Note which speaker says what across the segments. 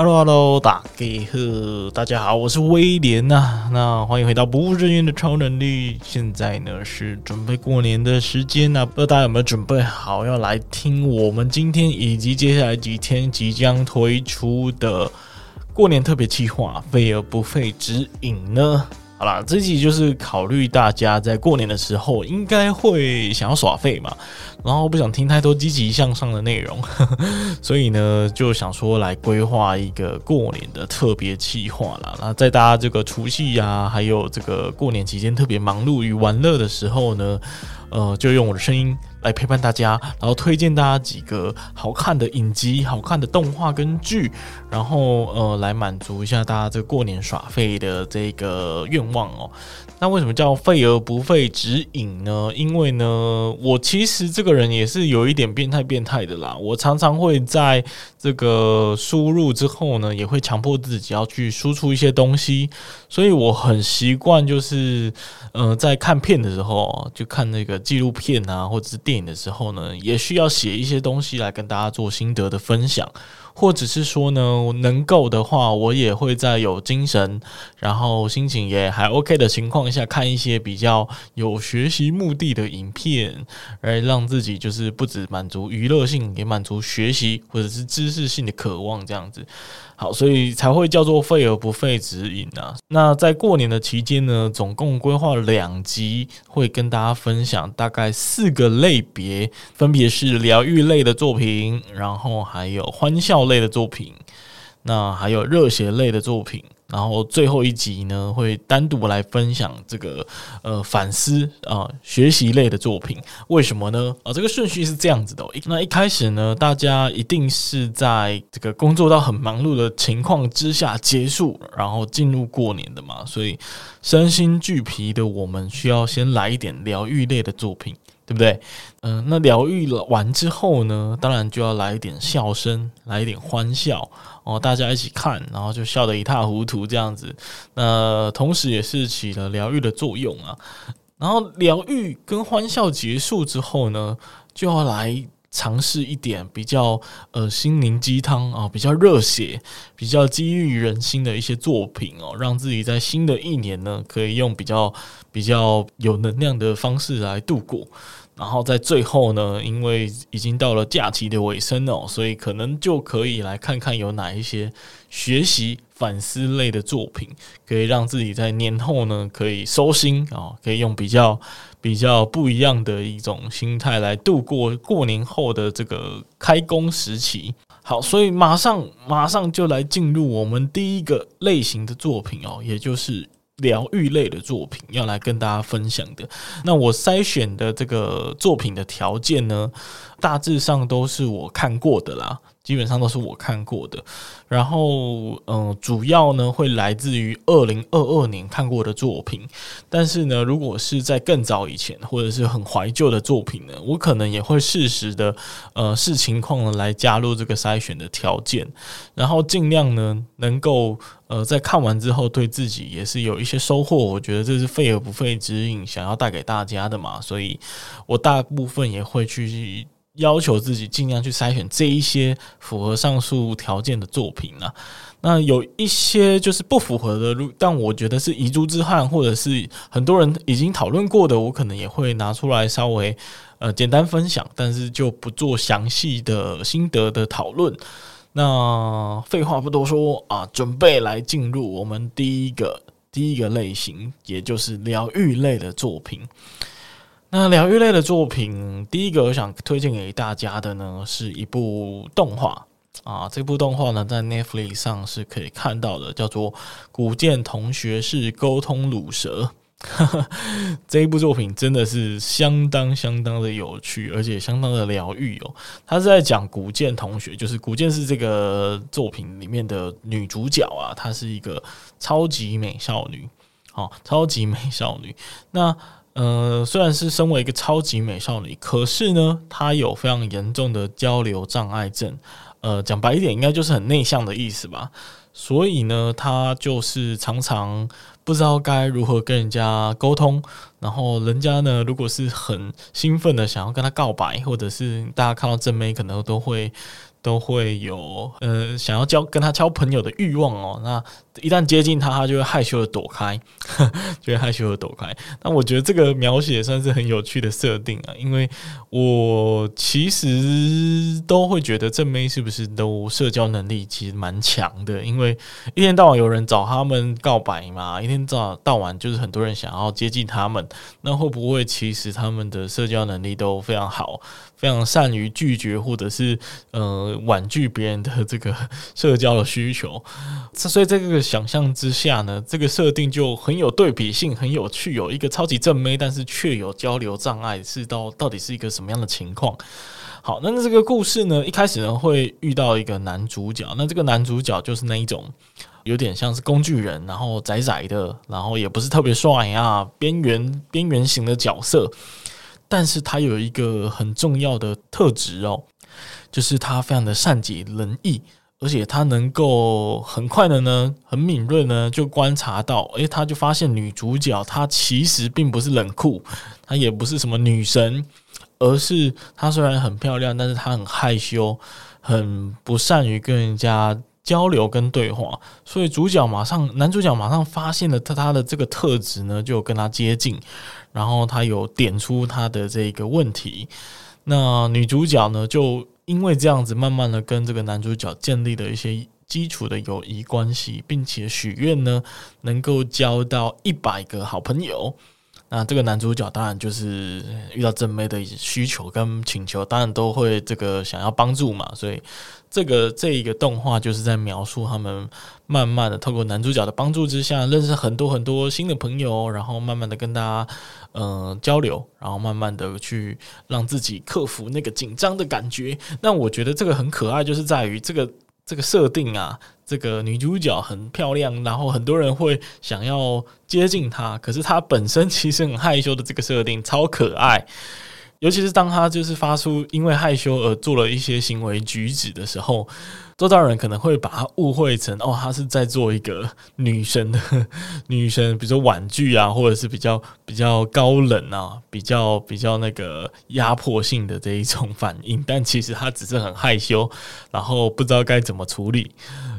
Speaker 1: Hello，Hello，大家好，大家好，我是威廉呐、那欢迎回到不务正业的超能力。现在呢是准备过年的时间呢、不知道大家有没有准备好要来听我们今天以及接下来几天即将推出的过年特别企划“费而不费指引”呢？好啦，这集就是考虑大家在过年的时候应该会想要耍废嘛，然后不想听太多积极向上的内容，呵呵，所以呢就想说来规划一个过年的特别计划啦。那在大家这个除夕呀，还有这个过年期间特别忙碌与玩乐的时候呢，呃，就用我的声音来陪伴大家，然后推荐大家几个好看的影集、好看的动画跟剧，然后呃，来满足一下大家这个过年耍废的这个愿望哦。那为什么叫废而不废指引呢？因为呢，我其实这个人也是有一点变态变态的啦。我常常会在这个输入之后呢，也会强迫自己要去输出一些东西，所以我很习惯就是，呃，在看片的时候，就看那个纪录片啊，或者是电影的时候呢，也需要写一些东西来跟大家做心得的分享。或者是说呢，能够的话，我也会在有精神，然后心情也还 OK 的情况下，看一些比较有学习目的的影片，来让自己就是不止满足娱乐性，也满足学习或者是知识性的渴望，这样子。好，所以才会叫做废而不废指引啊。那在过年的期间呢，总共规划两集，会跟大家分享大概四个类别，分别是疗愈类的作品，然后还有欢笑类的作品，那还有热血类的作品。然后最后一集呢，会单独来分享这个呃反思啊、学习类的作品，为什么呢？啊，这个顺序是这样子的、那一开始呢，大家一定是在这个工作到很忙碌的情况之下结束，然后进入过年的嘛，所以身心俱疲的我们需要先来一点疗愈类的作品。对不对？嗯、那疗愈了完之后呢，当然就要来一点笑声，来一点欢笑哦，大家一起看，然后就笑得一塌糊涂这样子。那同时也是起了疗愈的作用啊。然后疗愈跟欢笑结束之后呢，就要来尝试一点比较呃心灵鸡汤啊，比较热血、比较激励人心的一些作品哦，让自己在新的一年呢，可以用比较比较有能量的方式来度过。然后在最后呢，因为已经到了假期的尾声哦，所以可能就可以来看看有哪一些学习反思类的作品，可以让自己在年后呢可以收心啊，可以用比较比较不一样的一种心态来度过过年后的这个开工时期。好，所以马上马上就来进入我们第一个类型的作品哦，也就是。疗愈类的作品要来跟大家分享的，那我筛选的这个作品的条件呢，大致上都是我看过的啦。基本上都是我看过的，然后嗯，主要呢会来自于二零二二年看过的作品，但是呢，如果是在更早以前或者是很怀旧的作品呢，我可能也会适时的呃视情况呢来加入这个筛选的条件，然后尽量呢能够呃在看完之后对自己也是有一些收获，我觉得这是费而不费指引想要带给大家的嘛，所以我大部分也会去。要求自己尽量去筛选这一些符合上述条件的作品啊，那有一些就是不符合的，但我觉得是遗珠之憾，或者是很多人已经讨论过的，我可能也会拿出来稍微呃简单分享，但是就不做详细的心得的讨论。那废话不多说啊，准备来进入我们第一个第一个类型，也就是疗愈类的作品。那疗愈类的作品，第一个我想推荐给大家的呢，是一部动画啊。这部动画呢，在 Netflix 上是可以看到的，叫做《古剑同学是沟通鲁蛇》。这一部作品真的是相当相当的有趣，而且相当的疗愈哦。他是在讲古剑同学，就是古剑是这个作品里面的女主角啊，她是一个超级美少女，哦，超级美少女。那呃，虽然是身为一个超级美少女，可是呢，她有非常严重的交流障碍症。呃，讲白一点，应该就是很内向的意思吧。所以呢，她就是常常不知道该如何跟人家沟通。然后人家呢，如果是很兴奋的想要跟她告白，或者是大家看到正妹，可能都会。都会有呃想要交跟他交朋友的欲望哦。那一旦接近他，他就会害羞的躲开，就会害羞的躲开。那我觉得这个描写算是很有趣的设定啊，因为我其实都会觉得正妹是不是都社交能力其实蛮强的，因为一天到晚有人找他们告白嘛，一天早到晚就是很多人想要接近他们，那会不会其实他们的社交能力都非常好？非常善于拒绝，或者是呃婉拒别人的这个社交的需求，所以在这个想象之下呢，这个设定就很有对比性，很有趣。有一个超级正妹，但是却有交流障碍，是到到底是一个什么样的情况？好，那这个故事呢，一开始呢会遇到一个男主角，那这个男主角就是那一种有点像是工具人，然后窄窄的，然后也不是特别帅啊，边缘边缘型的角色。但是他有一个很重要的特质哦，就是他非常的善解人意，而且他能够很快的呢，很敏锐呢，就观察到，诶，他就发现女主角她其实并不是冷酷，她也不是什么女神，而是她虽然很漂亮，但是她很害羞，很不善于跟人家交流跟对话，所以主角马上，男主角马上发现了他他的这个特质呢，就跟他接近。然后他有点出他的这个问题，那女主角呢，就因为这样子，慢慢的跟这个男主角建立了一些基础的友谊关系，并且许愿呢，能够交到一百个好朋友。那这个男主角当然就是遇到正妹的需求跟请求，当然都会这个想要帮助嘛。所以这个这一个动画就是在描述他们慢慢的透过男主角的帮助之下，认识很多很多新的朋友，然后慢慢的跟大家嗯、交流，然后慢慢的去让自己克服那个紧张的感觉。那我觉得这个很可爱，就是在于这个。这个设定啊，这个女主角很漂亮，然后很多人会想要接近她，可是她本身其实很害羞的这个设定超可爱。尤其是当她就是发出因为害羞而做了一些行为举止的时候，周遭人可能会把他误会成哦，他是在做一个女生的 女生，比如说婉拒啊，或者是比较比较高冷啊，比较比较那个压迫性的这一种反应。但其实他只是很害羞，然后不知道该怎么处理。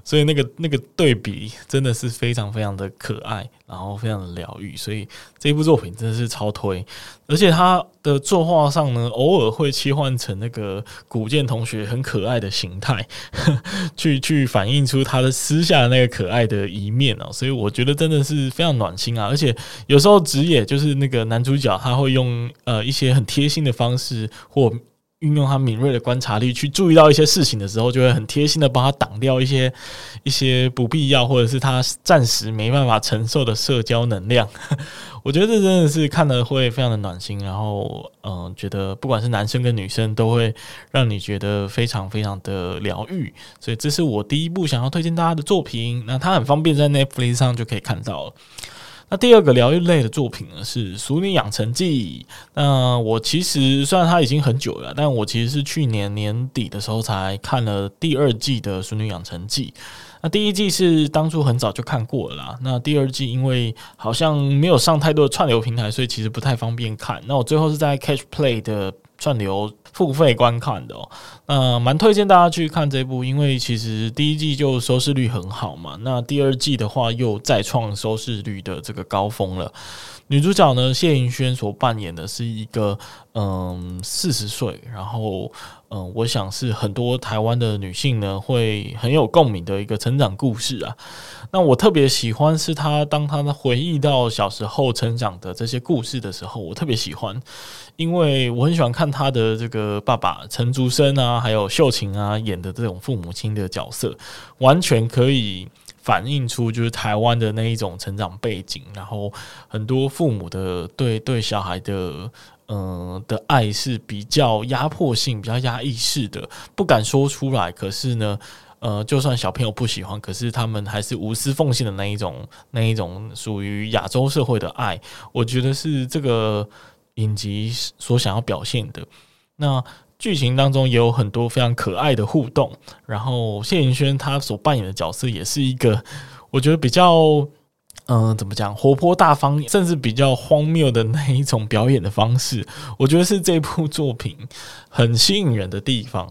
Speaker 1: 所以那个那个对比真的是非常非常的可爱，然后非常的疗愈，所以这部作品真的是超推。而且他的作画上呢，偶尔会切换成那个古剑同学很可爱的形态，去去反映出他的私下那个可爱的一面啊。所以我觉得真的是非常暖心啊。而且有时候职业就是那个男主角他会用呃一些很贴心的方式或。运用他敏锐的观察力去注意到一些事情的时候，就会很贴心的帮他挡掉一些一些不必要或者是他暂时没办法承受的社交能量。我觉得这真的是看了会非常的暖心，然后嗯，觉得不管是男生跟女生都会让你觉得非常非常的疗愈。所以这是我第一部想要推荐大家的作品。那它很方便在 Netflix 上就可以看到了。那第二个疗愈类的作品呢，是《熟女养成记》。那我其实虽然它已经很久了，但我其实是去年年底的时候才看了第二季的《熟女养成记》。那第一季是当初很早就看过了啦。那第二季因为好像没有上太多的串流平台，所以其实不太方便看。那我最后是在 Catch Play 的串流付费观看的哦。呃，蛮推荐大家去看这部，因为其实第一季就收视率很好嘛。那第二季的话又再创收视率的这个高峰了。女主角呢，谢盈萱所扮演的是一个嗯四十岁，然后嗯，我想是很多台湾的女性呢会很有共鸣的一个成长故事啊。那我特别喜欢是她当她回忆到小时候成长的这些故事的时候，我特别喜欢，因为我很喜欢看他的这个爸爸陈竹生啊，还有秀琴啊演的这种父母亲的角色，完全可以。反映出就是台湾的那一种成长背景，然后很多父母的对对小孩的嗯、的爱是比较压迫性、比较压抑式的，不敢说出来。可是呢，呃，就算小朋友不喜欢，可是他们还是无私奉献的那一种、那一种属于亚洲社会的爱。我觉得是这个以及所想要表现的。那。剧情当中也有很多非常可爱的互动，然后谢盈萱她所扮演的角色也是一个我觉得比较嗯、怎么讲活泼大方，甚至比较荒谬的那一种表演的方式，我觉得是这部作品很吸引人的地方。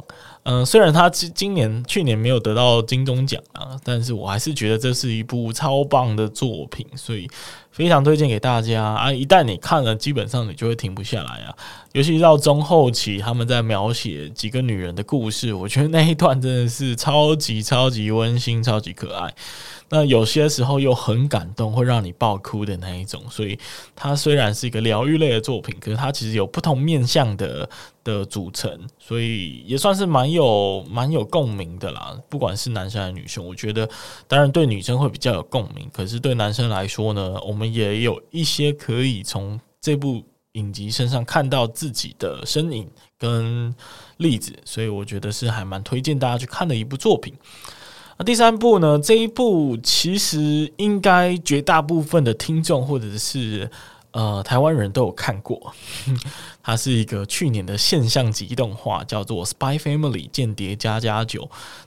Speaker 1: 嗯、虽然他今今年去年没有得到金钟奖啊，但是我还是觉得这是一部超棒的作品，所以非常推荐给大家啊！一旦你看了，基本上你就会停不下来啊。尤其到中后期，他们在描写几个女人的故事，我觉得那一段真的是超级超级温馨、超级可爱。那有些时候又很感动，会让你爆哭的那一种。所以它虽然是一个疗愈类的作品，可是它其实有不同面向的的组成，所以也算是蛮有蛮有共鸣的啦。不管是男生还是女生，我觉得当然对女生会比较有共鸣，可是对男生来说呢，我们也有一些可以从这部影集身上看到自己的身影跟例子，所以我觉得是还蛮推荐大家去看的一部作品。那第三部呢？这一部其实应该绝大部分的听众或者是呃台湾人都有看过，它是一个去年的现象级动画，叫做《Spy Family 间谍家家酒》。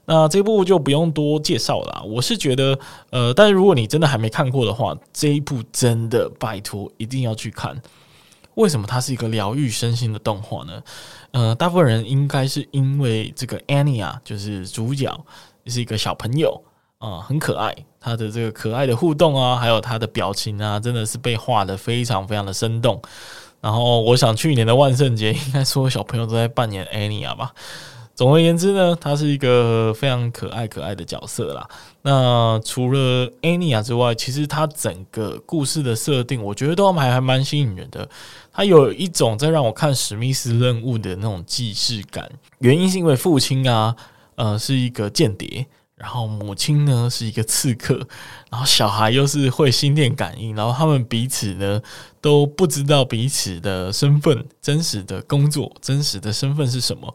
Speaker 1: 那这部就不用多介绍了。我是觉得，呃，但是如果你真的还没看过的话，这一部真的拜托一定要去看。为什么它是一个疗愈身心的动画呢？呃，大部分人应该是因为这个 Anya 就是主角。是一个小朋友啊，很可爱。他的这个可爱的互动啊，还有他的表情啊，真的是被画得非常非常的生动。然后，我想去年的万圣节，应该所有小朋友都在扮演 Anya 吧。总而言之呢，他是一个非常可爱可爱的角色啦。那除了 Anya 之外，其实他整个故事的设定，我觉得都还还蛮吸引人的。他有一种在让我看史密斯任务的那种既视感。原因是因为父亲啊。呃，是一个间谍，然后母亲呢是一个刺客，然后小孩又是会心电感应，然后他们彼此呢都不知道彼此的身份、真实的工作、真实的身份是什么，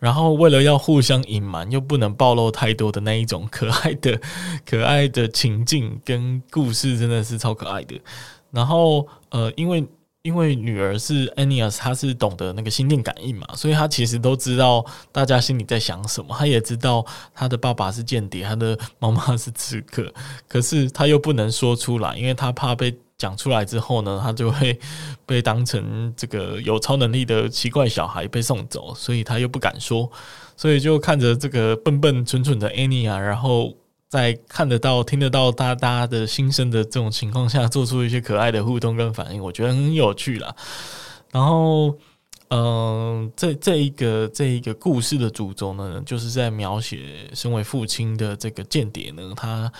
Speaker 1: 然后为了要互相隐瞒，又不能暴露太多的那一种可爱的、可爱的情境跟故事，真的是超可爱的。然后呃，因为。因为女儿是 Anya，她是懂得那个心电感应嘛，所以她其实都知道大家心里在想什么。她也知道她的爸爸是间谍，她的妈妈是刺客，可是她又不能说出来，因为她怕被讲出来之后呢，她就会被当成这个有超能力的奇怪小孩被送走，所以她又不敢说，所以就看着这个笨笨蠢蠢的 Anya，然后。在看得到、听得到大家的心声的这种情况下，做出一些可爱的互动跟反应，我觉得很有趣啦。然后，嗯、这这一个这一个故事的主轴呢，就是在描写身为父亲的这个间谍呢，他。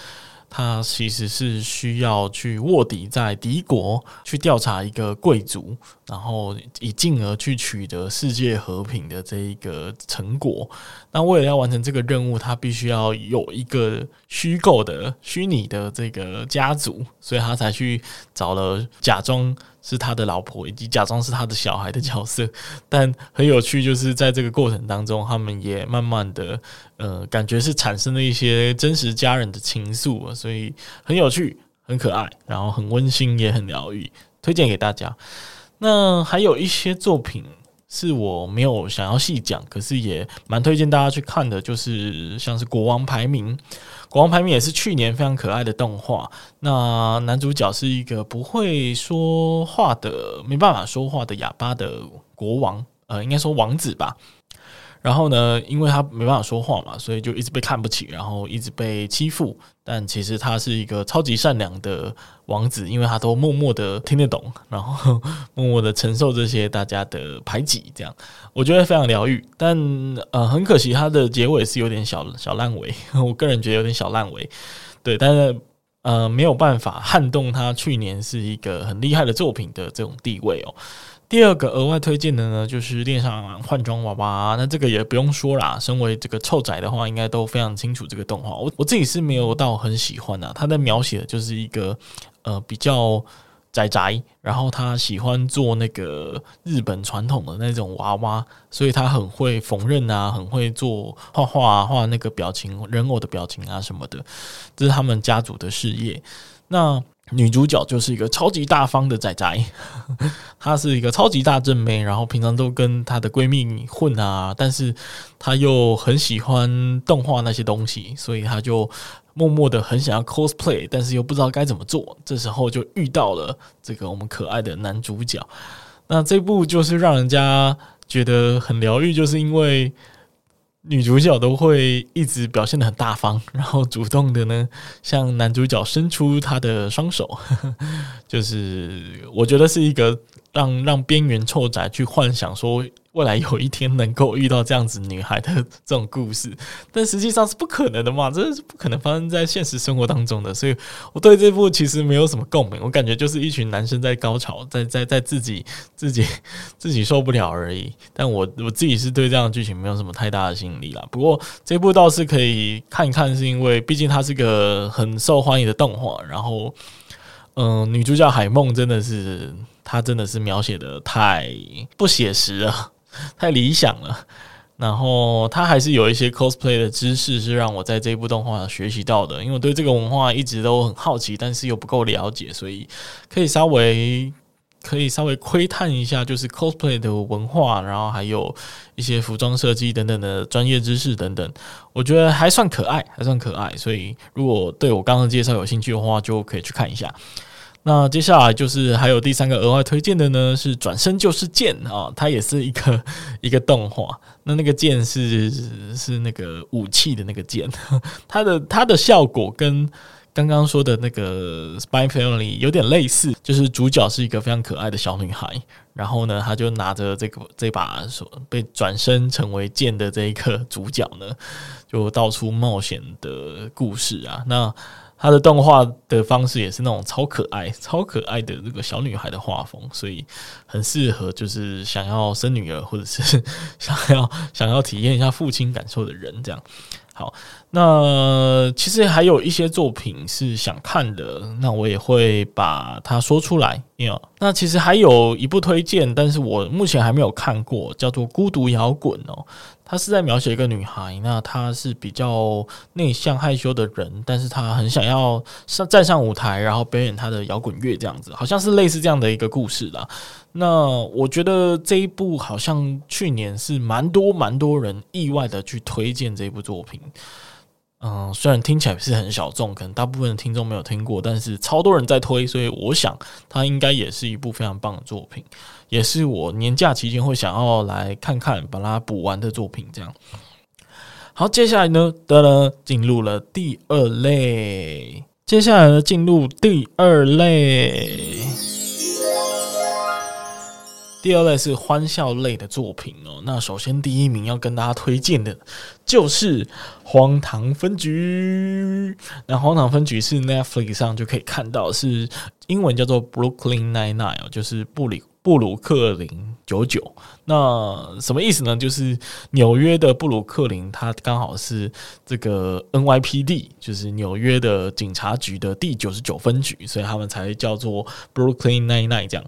Speaker 1: 他其实是需要去卧底在敌国，去调查一个贵族，然后以进而去取得世界和平的这一个成果。那为了要完成这个任务，他必须要有一个虚构的、虚拟的这个家族，所以他才去找了假装。是他的老婆，以及假装是他的小孩的角色，但很有趣，就是在这个过程当中，他们也慢慢的，呃，感觉是产生了一些真实家人的情愫，所以很有趣，很可爱，然后很温馨，也很疗愈，推荐给大家。那还有一些作品是我没有想要细讲，可是也蛮推荐大家去看的，就是像是《国王排名》。国王排名也是去年非常可爱的动画。那男主角是一个不会说话的、没办法说话的哑巴的国王，呃，应该说王子吧。然后呢，因为他没办法说话嘛，所以就一直被看不起，然后一直被欺负。但其实他是一个超级善良的王子，因为他都默默的听得懂，然后默默的承受这些大家的排挤。这样我觉得非常疗愈。但呃，很可惜他的结尾是有点小小烂尾，我个人觉得有点小烂尾。对，但是呃，没有办法撼动他去年是一个很厉害的作品的这种地位哦。第二个额外推荐的呢，就是《恋上换装娃娃》。那这个也不用说啦，身为这个臭仔的话，应该都非常清楚这个动画。我我自己是没有到很喜欢的，他在描写就是一个呃比较宅宅，然后他喜欢做那个日本传统的那种娃娃，所以他很会缝纫啊，很会做画画啊，画那个表情人偶的表情啊什么的，这是他们家族的事业。那女主角就是一个超级大方的仔仔，她是一个超级大正妹，然后平常都跟她的闺蜜混啊，但是她又很喜欢动画那些东西，所以她就默默的很想要 cosplay，但是又不知道该怎么做。这时候就遇到了这个我们可爱的男主角。那这部就是让人家觉得很疗愈，就是因为女主角都会一直表现的很大方，然后主动的呢 向男主角伸出她的双手，就是我觉得是一个让让边缘臭宅去幻想说。未来有一天能够遇到这样子女孩的这种故事，但实际上是不可能的嘛，这是不可能发生在现实生活当中的。所以我对这部其实没有什么共鸣，我感觉就是一群男生在高潮，在在在自己自己自己受不了而已。但我我自己是对这样的剧情没有什么太大的吸引力啦。不过这部倒是可以看一看，是因为毕竟它是个很受欢迎的动画。然后，嗯、女主角海梦真的是，她真的是描写的太不写实了。太理想了，然后他还是有一些 cosplay 的知识是让我在这部动画学习到的，因为我对这个文化一直都很好奇，但是又不够了解，所以可以稍微可以稍微窥探一下，就是 cosplay 的文化，然后还有一些服装设计等等的专业知识等等，我觉得还算可爱，还算可爱，所以如果对我刚刚介绍有兴趣的话，就可以去看一下。那接下来就是还有第三个额外推荐的呢，是《转身就是剑》啊，它也是一个 一个动画。那那个剑是是那个武器的那个剑，它的它的效果跟刚刚说的那个《Spy Family》有点类似，就是主角是一个非常可爱的小女孩，然后呢，她就拿着这个这把所被转身成为剑的这一个主角呢，就到处冒险的故事啊，那。他的动画的方式也是那种超可爱、超可爱的这个小女孩的画风，所以很适合就是想要生女儿或者是 想要想要体验一下父亲感受的人这样。好，那其实还有一些作品是想看的，那我也会把它说出来。那其实还有一部推荐，但是我目前还没有看过，叫做《孤独摇滚》哦。他是在描写一个女孩，那她是比较内向害羞的人，但是她很想要上站上舞台，然后表演她的摇滚乐，这样子，好像是类似这样的一个故事啦。那我觉得这一部好像去年是蛮多蛮多人意外的去推荐这部作品。嗯，虽然听起来是很小众，可能大部分的听众没有听过，但是超多人在推，所以我想它应该也是一部非常棒的作品，也是我年假期间会想要来看看，把它补完的作品。这样，好，接下来呢，得了，进入了第二类，接下来呢，进入第二类。第二类是欢笑类的作品哦。那首先第一名要跟大家推荐的就是《荒唐分局》。那《荒唐分局》是 Netflix 上就可以看到，是英文叫做 Brooklyn Nine-Nine 哦，就是布里布鲁克林九九。那什么意思呢？就是纽约的布鲁克林，它刚好是这个 NYPD，就是纽约的警察局的第九十九分局，所以他们才叫做 Brooklyn Nine-Nine 这样。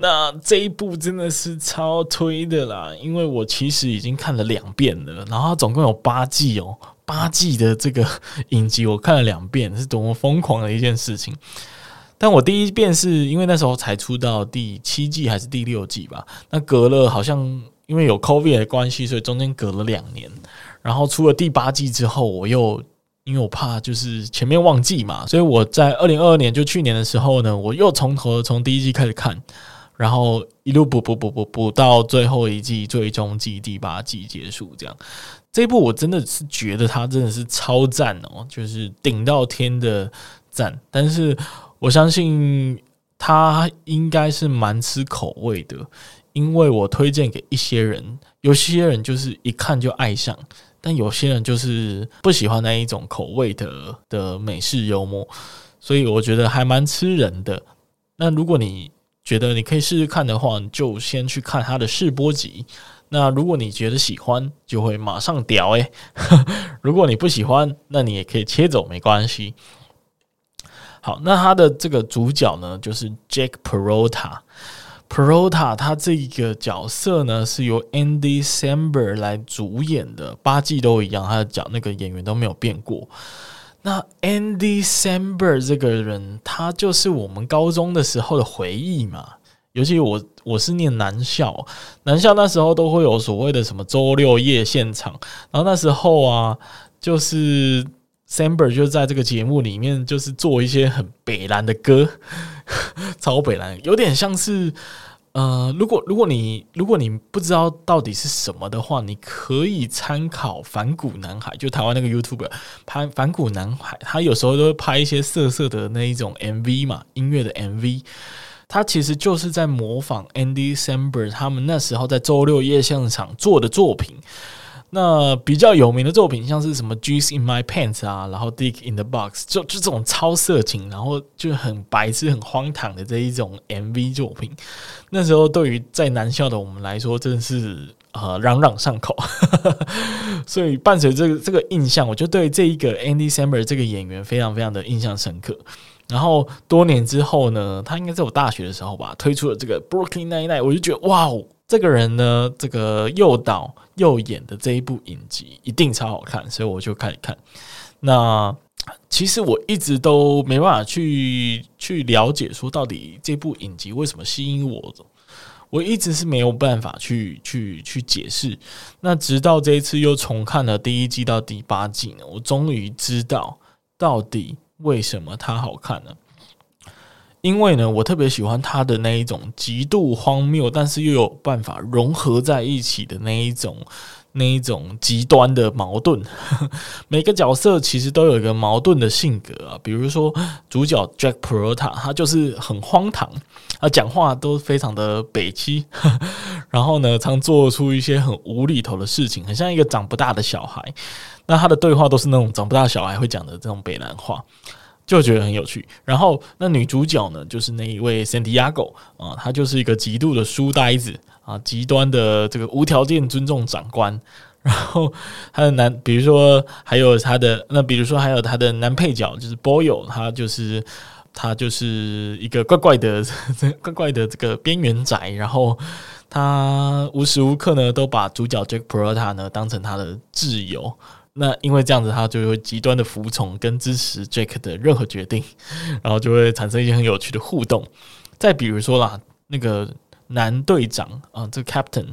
Speaker 1: 那这一部真的是超推的啦，因为我其实已经看了两遍了，然后总共有八季哦，八季的这个影集我看了两遍，是多么疯狂的一件事情。但我第一遍是因为那时候才出到第七季还是第六季吧，那隔了好像因为有 COVID 的关系，所以中间隔了两年，然后出了第八季之后，我又因为我怕就是前面忘记嘛，所以我在二零二二年就去年的时候呢，我又从头从第一季开始看。然后一路补补补补补到最后一季最终季第八季结束，这样这一部我真的是觉得它真的是超赞哦，就是顶到天的赞。但是我相信它应该是蛮吃口味的，因为我推荐给一些人，有些人就是一看就爱上，但有些人就是不喜欢那一种口味的的美式幽默，所以我觉得还蛮吃人的。那如果你觉得你可以试试看的话，你就先去看他的试播集。那如果你觉得喜欢，就会马上屌诶。如果你不喜欢，那你也可以切走，没关系。好，那他的这个主角呢，就是 Jake Peralta。Peralta 他这个角色呢，是由 Andy Samberg 来主演的，八季都一样，他的角那个演员都没有变过。那 Andy Samber 这个人，他就是我们高中的时候的回忆嘛。尤其我我是念男校，男校那时候都会有所谓的什么周六夜现场，然后那时候啊，就是 Samber 就在这个节目里面，就是做一些很北蓝的歌，超北蓝，有点像是。呃，如果如果你如果你不知道到底是什么的话，你可以参考反骨男孩，就台湾那个 YouTube 拍反骨男孩，他有时候都会拍一些色色的那一种 MV 嘛，音乐的 MV，他其实就是在模仿 Andy Samberg 他们那时候在周六夜现场做的作品。那比较有名的作品，像是什么《Juice in My Pants》啊，然后《Dick in the Box》，就就这种超色情，然后就很白痴、很荒唐的这一种 MV 作品。那时候对于在男校的我们来说，真的是呃朗朗上口。所以伴随这个这个印象，我就对这一个 Andy s a m b e r 这个演员非常非常的印象深刻。然后多年之后呢，他应该在我大学的时候吧，推出了这个《Brooklyn Nine-Nine》，我就觉得哇哦。这个人呢，这个又导又演的这一部影集一定超好看，所以我就开始看。那其实我一直都没办法去去了解，说到底这部影集为什么吸引我，我一直是没有办法去去去解释。那直到这一次又重看了第一季到第八季呢，我终于知道到底为什么它好看了。因为呢，我特别喜欢他的那一种极度荒谬，但是又有办法融合在一起的那一种、那一种极端的矛盾。每个角色其实都有一个矛盾的性格啊，比如说主角 Jack Prota，他就是很荒唐，他讲话都非常的北七，然后呢，常做出一些很无厘头的事情，很像一个长不大的小孩。那他的对话都是那种长不大小孩会讲的这种北南话。就觉得很有趣，然后那女主角呢，就是那一位 Santiago 啊，她就是一个极度的书呆子啊，极端的这个无条件尊重长官。然后她的男，比如说还有她的那，比如说还有她的男配角就是 Boyle，他就是他就是一个怪怪的、怪怪的这个边缘宅，然后他无时无刻呢都把主角 Jack Prota 呢当成他的挚友。那因为这样子，他就会极端的服从跟支持 Jack 的任何决定，然后就会产生一些很有趣的互动。再比如说啦，那个男队长啊，这个 Captain，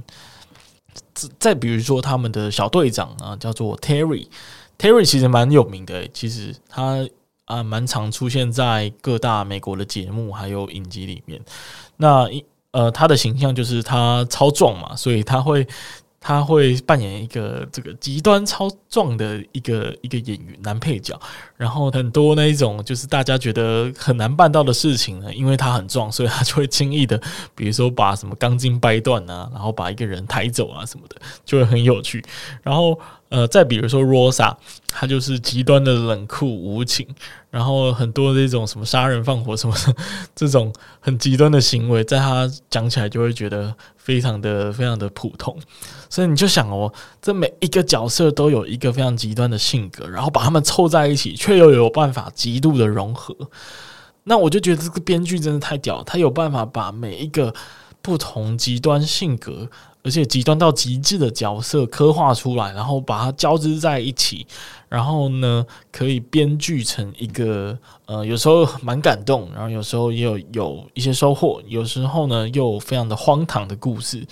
Speaker 1: 再比如说他们的小队长啊，叫做 Terry，Terry 其实蛮有名的，其实他啊蛮常出现在各大美国的节目还有影集里面。那呃，他的形象就是他超壮嘛，所以他会。他会扮演一个这个极端超壮的一个一个演员男配角，然后很多那一种就是大家觉得很难办到的事情呢，因为他很壮，所以他就会轻易的，比如说把什么钢筋掰断啊，然后把一个人抬走啊什么的，就会很有趣。然后呃，再比如说 Rosa，他就是极端的冷酷无情，然后很多这种什么杀人放火什么的这种很极端的行为，在他讲起来就会觉得非常的非常的普通。所以你就想哦，这每一个角色都有一个非常极端的性格，然后把他们凑在一起，却又有办法极度的融合。那我就觉得这个编剧真的太屌，他有办法把每一个不同极端性格。而且极端到极致的角色刻画出来，然后把它交织在一起，然后呢，可以编剧成一个呃，有时候蛮感动，然后有时候也有有一些收获，有时候呢又非常的荒唐的故事。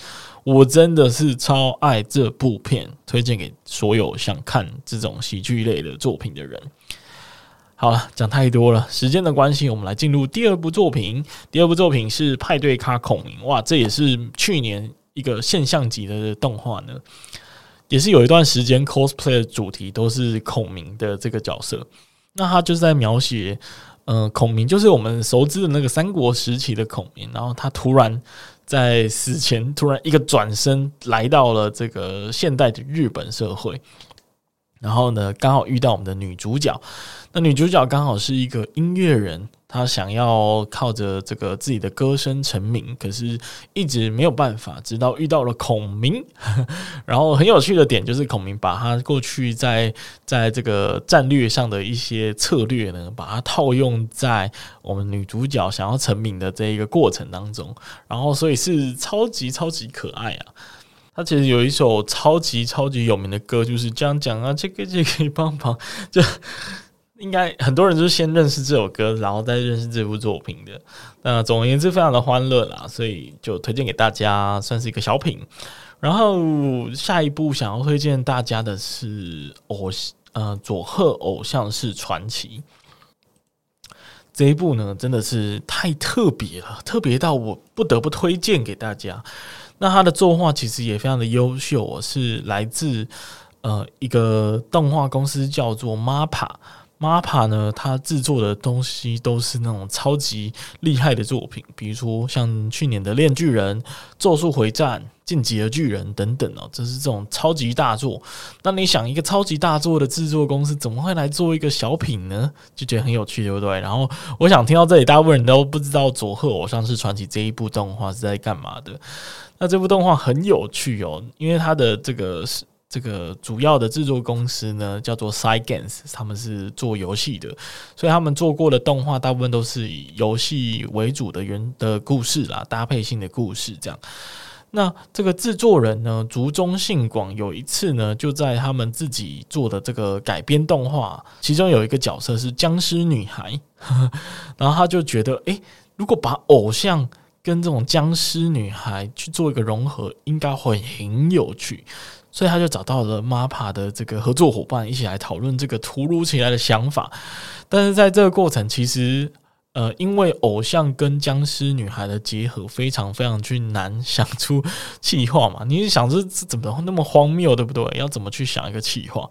Speaker 1: 我真的是超爱这部片，推荐给所有想看这种喜剧类的作品的人。好了，讲太多了，时间的关系，我们来进入第二部作品。第二部作品是《派对咖孔明》，哇，这也是去年。一个现象级的动画呢，也是有一段时间 cosplay 的主题都是孔明的这个角色。那他就是在描写，嗯，孔明就是我们熟知的那个三国时期的孔明，然后他突然在死前突然一个转身来到了这个现代的日本社会，然后呢，刚好遇到我们的女主角。那女主角刚好是一个音乐人。她想要靠着这个自己的歌声成名，可是一直没有办法。直到遇到了孔明，然后很有趣的点就是，孔明把他过去在在这个战略上的一些策略呢，把它套用在我们女主角想要成名的这一个过程当中，然后所以是超级超级可爱啊！他其实有一首超级超级有名的歌，就是这样讲啊，这个这个可以帮忙 就。应该很多人就是先认识这首歌，然后再认识这部作品的。那总而言之，非常的欢乐啦，所以就推荐给大家，算是一个小品。然后下一部想要推荐大家的是偶呃佐贺偶像式传奇。这一部呢，真的是太特别了，特别到我不得不推荐给大家。那他的作画其实也非常的优秀，是来自呃一个动画公司叫做 MAPA。MAPA 呢，它制作的东西都是那种超级厉害的作品，比如说像去年的《链锯人》《咒术回战》《进击的巨人》等等哦，这是这种超级大作。那你想，一个超级大作的制作公司怎么会来做一个小品呢？就觉得很有趣，对不对？然后我想听到这里，大部分人都不知道《佐贺偶像是传奇》这一部动画是在干嘛的。那这部动画很有趣哦，因为它的这个是。这个主要的制作公司呢，叫做 Cygames，他们是做游戏的，所以他们做过的动画大部分都是以游戏为主的原的故事啦，搭配性的故事这样。那这个制作人呢，竹中信广有一次呢，就在他们自己做的这个改编动画，其中有一个角色是僵尸女孩，然后他就觉得，诶，如果把偶像跟这种僵尸女孩去做一个融合，应该会很有趣。所以他就找到了 MAPPA 的这个合作伙伴，一起来讨论这个突如其来的想法。但是在这个过程，其实呃，因为偶像跟僵尸女孩的结合非常非常去难想出企划嘛。你想这怎么那么荒谬，对不对？要怎么去想一个企划？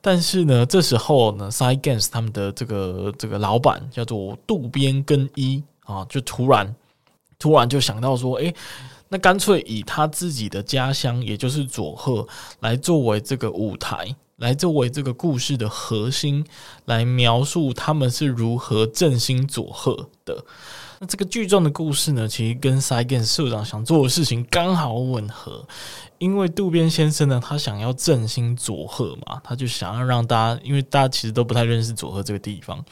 Speaker 1: 但是呢，这时候呢，Cygames 他们的这个这个老板叫做渡边根一啊，就突然突然就想到说，诶。那干脆以他自己的家乡，也就是佐贺，来作为这个舞台，来作为这个故事的核心，来描述他们是如何振兴佐贺的。那这个剧中的故事呢，其实跟 Cygames 社长想做的事情刚好吻合。因为渡边先生呢，他想要振兴佐贺嘛，他就想要让大家，因为大家其实都不太认识佐贺这个地方。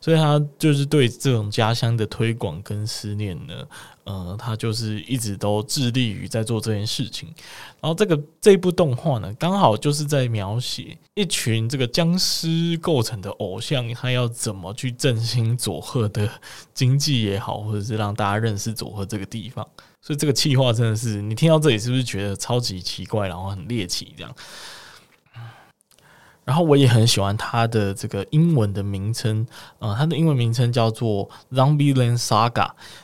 Speaker 1: 所以他就是对这种家乡的推广跟思念呢，呃，他就是一直都致力于在做这件事情。然后这个这部动画呢，刚好就是在描写一群这个僵尸构成的偶像，他要怎么去振兴佐贺的经济也好，或者是让大家认识佐贺这个地方。所以这个企划真的是，你听到这里是不是觉得超级奇怪，然后很猎奇这样？然后我也很喜欢它的这个英文的名称，呃，它的英文名称叫做《Zombieland Saga》。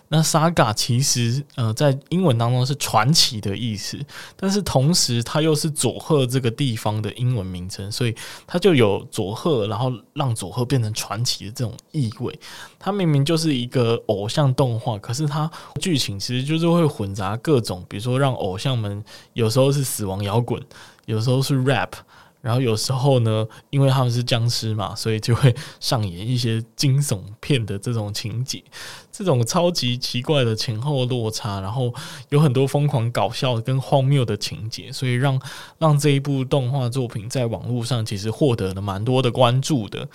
Speaker 1: 那 Saga 其实呃在英文当中是传奇的意思，但是同时它又是佐贺这个地方的英文名称，所以它就有佐贺，然后让佐贺变成传奇的这种意味。它明明就是一个偶像动画，可是它剧情其实就是会混杂各种，比如说让偶像们有时候是死亡摇滚，有时候是 rap。然后有时候呢，因为他们是僵尸嘛，所以就会上演一些惊悚片的这种情节，这种超级奇怪的前后落差，然后有很多疯狂搞笑跟荒谬的情节，所以让让这一部动画作品在网络上其实获得了蛮多的关注的。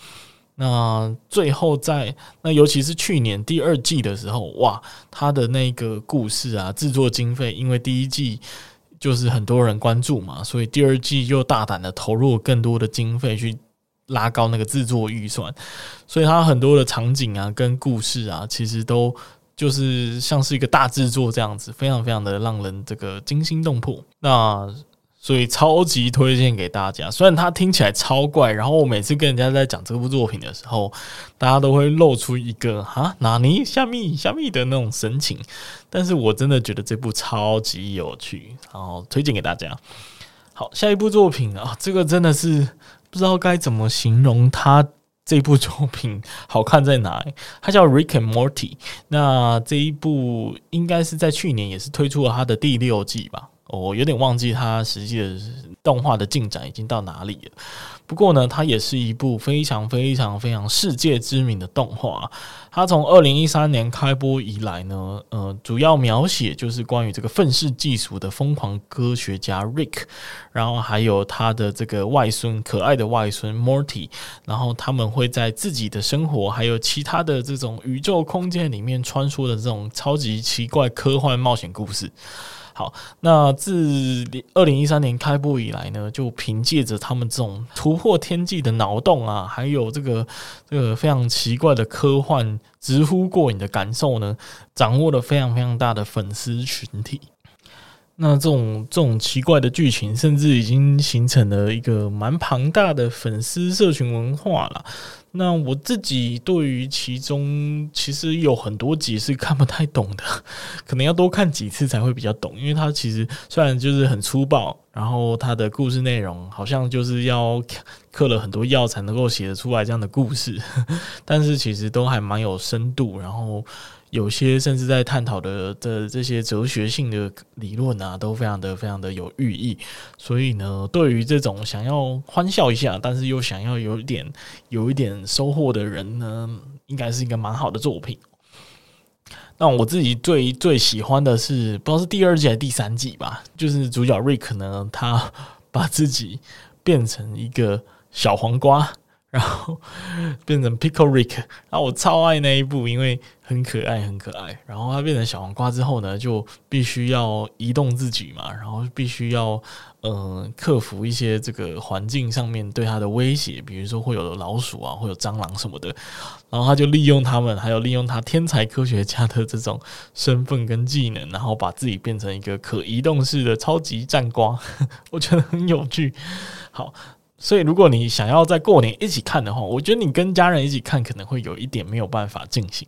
Speaker 1: 那最后在那尤其是去年第二季的时候，哇，他的那个故事啊，制作经费因为第一季。就是很多人关注嘛，所以第二季又大胆的投入更多的经费去拉高那个制作预算，所以它很多的场景啊跟故事啊，其实都就是像是一个大制作这样子，非常非常的让人这个惊心动魄。那所以超级推荐给大家，虽然它听起来超怪，然后我每次跟人家在讲这部作品的时候，大家都会露出一个哈纳尼虾米？虾米？的那种神情，但是我真的觉得这部超级有趣，然后推荐给大家。好，下一部作品啊，这个真的是不知道该怎么形容它这部作品好看在哪里，它叫 Rick and Morty，那这一部应该是在去年也是推出了它的第六季吧。我有点忘记它实际的动画的进展已经到哪里了。不过呢，它也是一部非常非常非常世界知名的动画。它从二零一三年开播以来呢，呃，主要描写就是关于这个愤世嫉俗的疯狂科学家 Rick，然后还有他的这个外孙，可爱的外孙 Morty，然后他们会在自己的生活还有其他的这种宇宙空间里面穿梭的这种超级奇怪科幻冒险故事。好，那自二零一三年开播以来呢，就凭借着他们这种突破天际的脑洞啊，还有这个这个非常奇怪的科幻，直呼过瘾的感受呢，掌握了非常非常大的粉丝群体。那这种这种奇怪的剧情，甚至已经形成了一个蛮庞大的粉丝社群文化了。那我自己对于其中其实有很多集是看不太懂的，可能要多看几次才会比较懂，因为它其实虽然就是很粗暴，然后它的故事内容好像就是要刻了很多药才能够写得出来这样的故事，但是其实都还蛮有深度，然后。有些甚至在探讨的的这些哲学性的理论啊，都非常的非常的有寓意。所以呢，对于这种想要欢笑一下，但是又想要有一点有一点收获的人呢，应该是一个蛮好的作品。那我自己最最喜欢的是，不知道是第二季还是第三季吧，就是主角 Rick 呢，他把自己变成一个小黄瓜。然后 变成 Pickle Rick，然后我超爱那一部，因为很可爱，很可爱。然后他变成小黄瓜之后呢，就必须要移动自己嘛，然后必须要嗯、克服一些这个环境上面对他的威胁，比如说会有老鼠啊，会有蟑螂什么的。然后他就利用他们，还有利用他天才科学家的这种身份跟技能，然后把自己变成一个可移动式的超级战瓜，我觉得很有趣。好。所以，如果你想要在过年一起看的话，我觉得你跟家人一起看可能会有一点没有办法进行，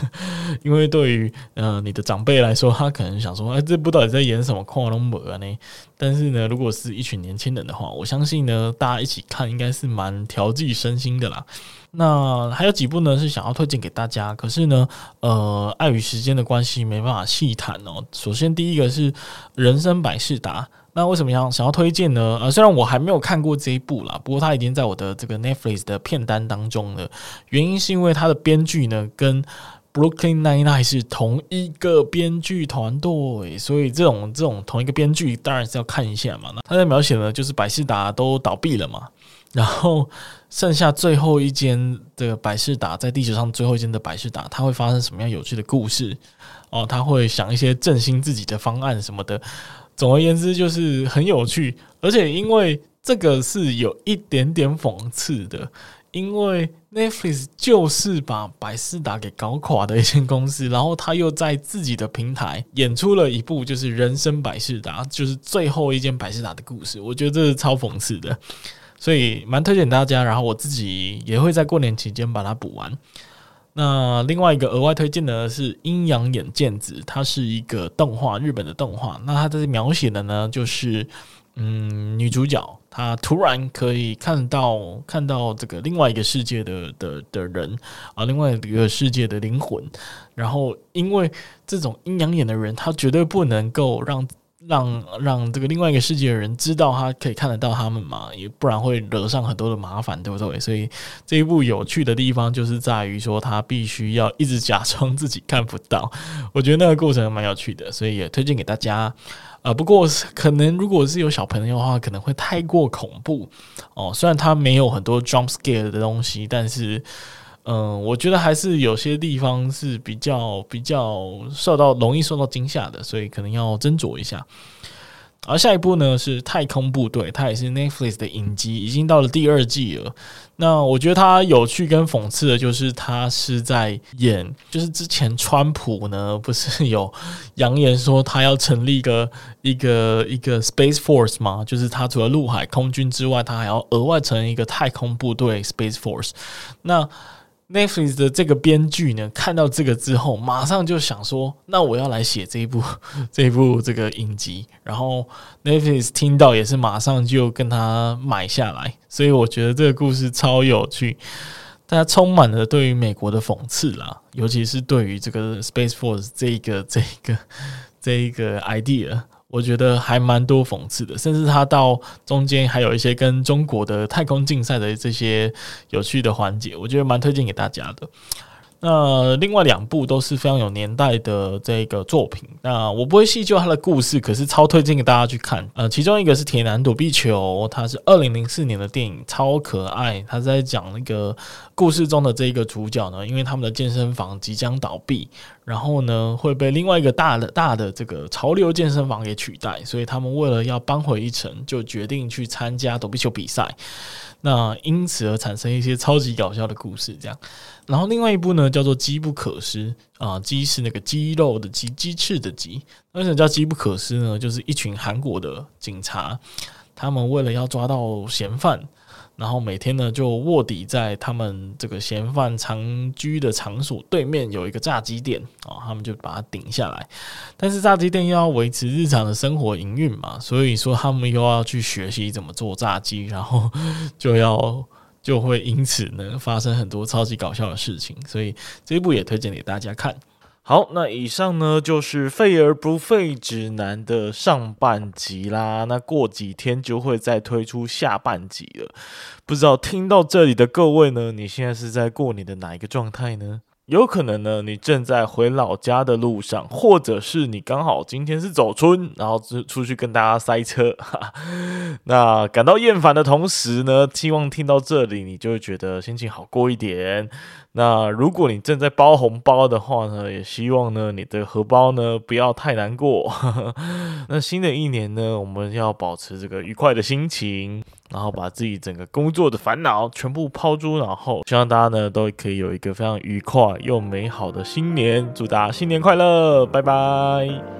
Speaker 1: 因为对于呃你的长辈来说，他可能想说，哎，这部到底在演什么跨龙门啊呢？但是呢，如果是一群年轻人的话，我相信呢，大家一起看应该是蛮调剂身心的啦。那还有几部呢是想要推荐给大家，可是呢，呃，碍于时间的关系，没办法细谈哦。首先，第一个是《人生百事达》。那为什么想想要推荐呢？呃，虽然我还没有看过这一部啦，不过它已经在我的这个 Netflix 的片单当中了。原因是因为它的编剧呢跟 Brooklyn Nine-Nine 是同一个编剧团队，所以这种这种同一个编剧当然是要看一下嘛。那他在描写呢，就是百事达都倒闭了嘛，然后剩下最后一间的百事达，在地球上最后一间的百事达，它会发生什么样有趣的故事？哦，他会想一些振兴自己的方案什么的。总而言之，就是很有趣，而且因为这个是有一点点讽刺的，因为 Netflix 就是把百事达给搞垮的一间公司，然后他又在自己的平台演出了一部就是《人生百事达》，就是最后一间百事达的故事。我觉得这是超讽刺的，所以蛮推荐大家。然后我自己也会在过年期间把它补完。那另外一个额外推荐的是《阴阳眼剑子》，它是一个动画，日本的动画。那它在描写的呢，就是嗯，女主角她突然可以看到看到这个另外一个世界的的的人啊，另外一个世界的灵魂。然后因为这种阴阳眼的人，他绝对不能够让。让让这个另外一个世界的人知道他可以看得到他们嘛，也不然会惹上很多的麻烦，对不对？所以这一部有趣的地方就是在于说，他必须要一直假装自己看不到。我觉得那个过程蛮有趣的，所以也推荐给大家。呃，不过可能如果是有小朋友的话，可能会太过恐怖哦。虽然他没有很多 jump scare 的东西，但是。嗯，我觉得还是有些地方是比较比较受到容易受到惊吓的，所以可能要斟酌一下。而下一部呢是《太空部队》，它也是 Netflix 的影集，已经到了第二季了。那我觉得它有趣跟讽刺的就是，它是在演，就是之前川普呢不是有 扬言说他要成立一个一个一个 Space Force 吗？就是他除了陆海空军之外，他还要额外成立一个太空部队 Space Force。那 Netflix 的这个编剧呢，看到这个之后，马上就想说：“那我要来写这一部 这一部这个影集。”然后 Netflix 听到也是马上就跟他买下来。所以我觉得这个故事超有趣，它充满了对于美国的讽刺啦，尤其是对于这个 Space Force 这一个这一个这一个 idea。我觉得还蛮多讽刺的，甚至他到中间还有一些跟中国的太空竞赛的这些有趣的环节，我觉得蛮推荐给大家的。那另外两部都是非常有年代的这个作品，那我不会细究它的故事，可是超推荐给大家去看。呃，其中一个是《铁男躲避球》，它是二零零四年的电影，超可爱。他在讲那个故事中的这个主角呢，因为他们的健身房即将倒闭，然后呢会被另外一个大的大的这个潮流健身房给取代，所以他们为了要扳回一城，就决定去参加躲避球比赛。那因此而产生一些超级搞笑的故事，这样。然后另外一部呢，叫做《机不可失》啊，鸡是那个鸡肉的鸡，鸡翅的鸡。为什么叫机不可失呢？就是一群韩国的警察，他们为了要抓到嫌犯，然后每天呢就卧底在他们这个嫌犯常居的场所对面有一个炸鸡店啊，他们就把它顶下来。但是炸鸡店又要维持日常的生活营运嘛，所以说他们又要去学习怎么做炸鸡，然后就要就会因此呢发生很多超级搞笑的事情，所以这一部也推荐给大家看。好，那以上呢就是《废而不废指南》的上半集啦。那过几天就会再推出下半集了。不知道听到这里的各位呢，你现在是在过你的哪一个状态呢？有可能呢，你正在回老家的路上，或者是你刚好今天是走春，然后出出去跟大家塞车，哈，那感到厌烦的同时呢，希望听到这里，你就会觉得心情好过一点。那如果你正在包红包的话呢，也希望呢你的荷包呢不要太难过。那新的一年呢，我们要保持这个愉快的心情。然后把自己整个工作的烦恼全部抛诸脑后，希望大家呢都可以有一个非常愉快又美好的新年，祝大家新年快乐，拜拜。